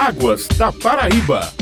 Águas da Paraíba.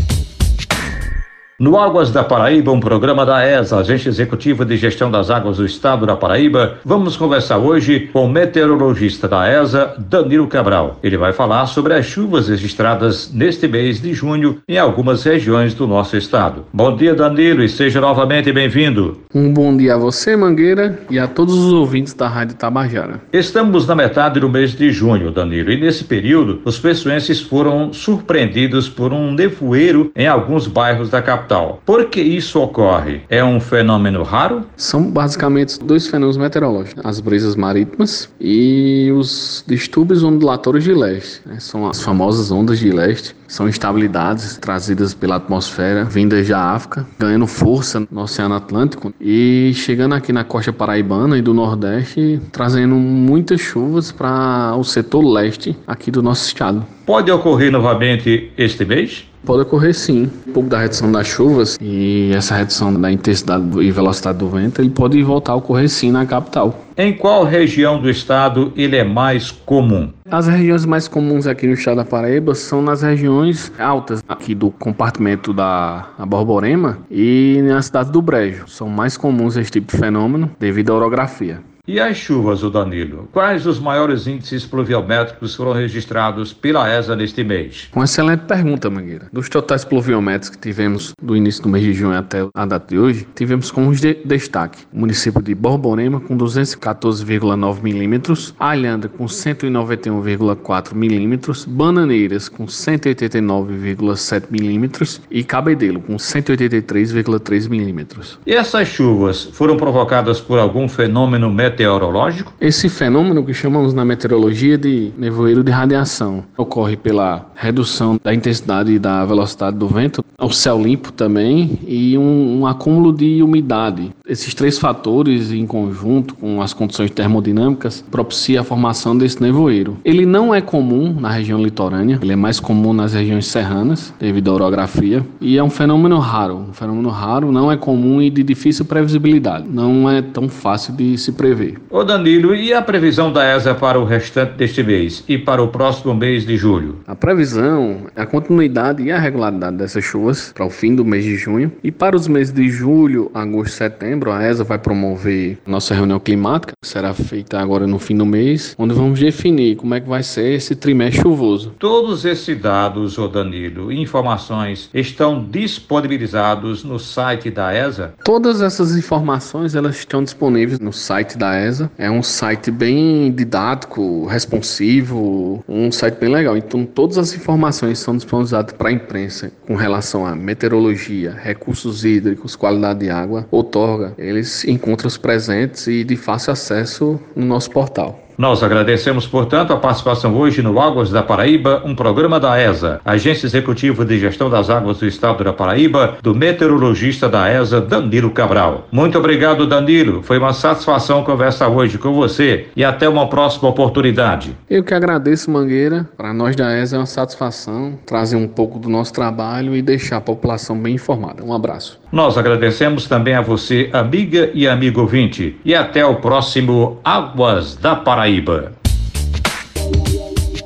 No Águas da Paraíba, um programa da ESA, Agência Executiva de Gestão das Águas do Estado da Paraíba, vamos conversar hoje com o meteorologista da ESA, Danilo Cabral. Ele vai falar sobre as chuvas registradas neste mês de junho em algumas regiões do nosso estado. Bom dia, Danilo, e seja novamente bem-vindo. Um bom dia a você, Mangueira, e a todos os ouvintes da Rádio Tabajara. Estamos na metade do mês de junho, Danilo, e nesse período os pessoenses foram surpreendidos por um nevoeiro em alguns bairros da capital capital. Por que isso ocorre? É um fenômeno raro? São basicamente dois fenômenos meteorológicos: as brisas marítimas e os distúrbios ondulatórios de leste. Né? São as famosas ondas de leste. São instabilidades trazidas pela atmosfera, vindas da África, ganhando força no Oceano Atlântico e chegando aqui na costa paraibana e do Nordeste, trazendo muitas chuvas para o setor leste aqui do nosso estado. Pode ocorrer novamente este mês? Pode ocorrer sim. Um pouco da redução das chuvas e essa redução da intensidade e velocidade do vento, ele pode voltar a ocorrer sim na capital. Em qual região do estado ele é mais comum? As regiões mais comuns aqui no estado da Paraíba são nas regiões altas, aqui do compartimento da Borborema e na cidade do Brejo. São mais comuns esse tipo de fenômeno devido à orografia. E as chuvas, o Danilo? Quais os maiores índices pluviométricos foram registrados pela ESA neste mês? Uma excelente pergunta, Mangueira. Dos totais pluviométricos que tivemos do início do mês de junho até a data de hoje, tivemos como de destaque o município de Borborema com 214,9 milímetros, Alhandra com 191,4 milímetros, Bananeiras com 189,7 milímetros e Cabedelo com 183,3 milímetros. E essas chuvas foram provocadas por algum fenômeno meteorológico? Meteorológico? Esse fenômeno que chamamos na meteorologia de nevoeiro de radiação ocorre pela redução da intensidade e da velocidade do vento, o céu limpo também e um, um acúmulo de umidade. Esses três fatores, em conjunto com as condições termodinâmicas, propiciam a formação desse nevoeiro. Ele não é comum na região litorânea, ele é mais comum nas regiões serranas, devido à orografia, e é um fenômeno raro. Um fenômeno raro, não é comum e de difícil previsibilidade. Não é tão fácil de se prever. Ô Danilo, e a previsão da ESA para o restante deste mês e para o próximo mês de julho? A previsão é a continuidade e a regularidade dessas chuvas para o fim do mês de junho. E para os meses de julho, agosto e setembro, a ESA vai promover nossa reunião climática, que será feita agora no fim do mês, onde vamos definir como é que vai ser esse trimestre chuvoso. Todos esses dados, ô Danilo, e informações estão disponibilizados no site da ESA? Todas essas informações elas estão disponíveis no site da ESA. É um site bem didático, responsivo, um site bem legal. Então, todas as informações são disponibilizadas para a imprensa com relação a meteorologia, recursos hídricos, qualidade de água, outorga. Eles encontram os presentes e de fácil acesso no nosso portal. Nós agradecemos, portanto, a participação hoje no Águas da Paraíba, um programa da ESA, Agência Executiva de Gestão das Águas do Estado da Paraíba, do meteorologista da ESA, Danilo Cabral. Muito obrigado, Danilo. Foi uma satisfação conversar hoje com você e até uma próxima oportunidade. Eu que agradeço, Mangueira. Para nós da ESA é uma satisfação trazer um pouco do nosso trabalho e deixar a população bem informada. Um abraço. Nós agradecemos também a você, amiga e amigo ouvinte. E até o próximo Águas da Paraíba.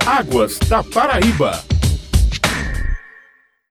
Águas da Paraíba.